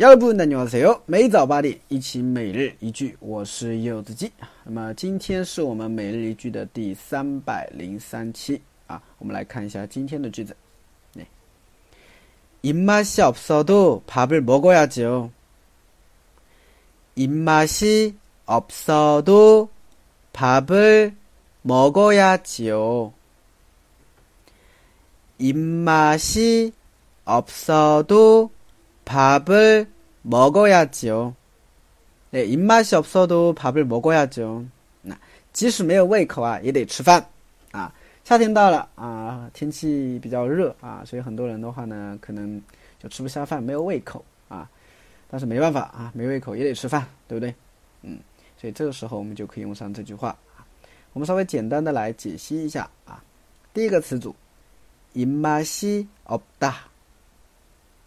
여러분안녕하세요每早八点，一起每日一句，我是柚子鸡。那么今天是我们每日一句的第三百零三期啊，我们来看一下今天的句子。네입맛이없어도밥을먹어야죠입맛이없어도밥을먹어야죠입맛이없어도 밥을 먹어야죠. 네, 입맛이 없어도 밥을 먹어야죠. 那即使没有胃口啊，也得吃饭啊。夏天到了啊，天气比较热啊，所以很多人的话呢，可能就吃不下饭，没有胃口啊。但是没办法啊，没胃口也得吃饭，对不对？嗯，所以这个时候我们就可以用上这句话啊。我们稍微简单的来解析一下啊。第一个词组，입맛이없다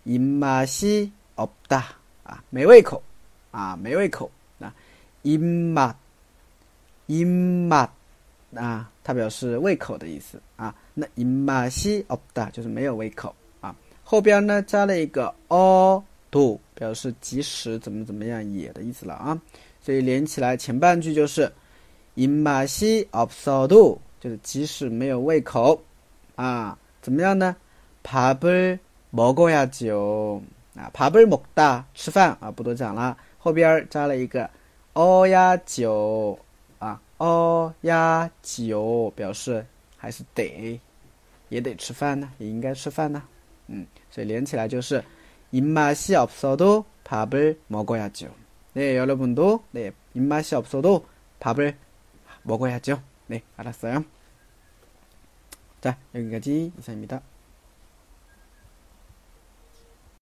입맛이없다啊，没胃口啊，没胃口啊。입맛입맛啊，它表示胃口的意思啊。那입맛이없다就是没有胃口啊。后边呢加了一个어도表示即使怎么怎么样也的意思了啊。所以连起来前半句就是입맛이없어도就是即使没有胃口啊，怎么样呢？밥을 먹어야죠啊，밥을먹다吃饭啊，不多讲了。后边加了一个어야죠啊，어야죠表示还是得，也得吃饭呢，也应该吃饭呢。嗯，所以连起来就是입맛이없어도밥을먹어야죠네여러분도네입맛이없어도밥을먹어야죠네알았어요자여기까지이상입니다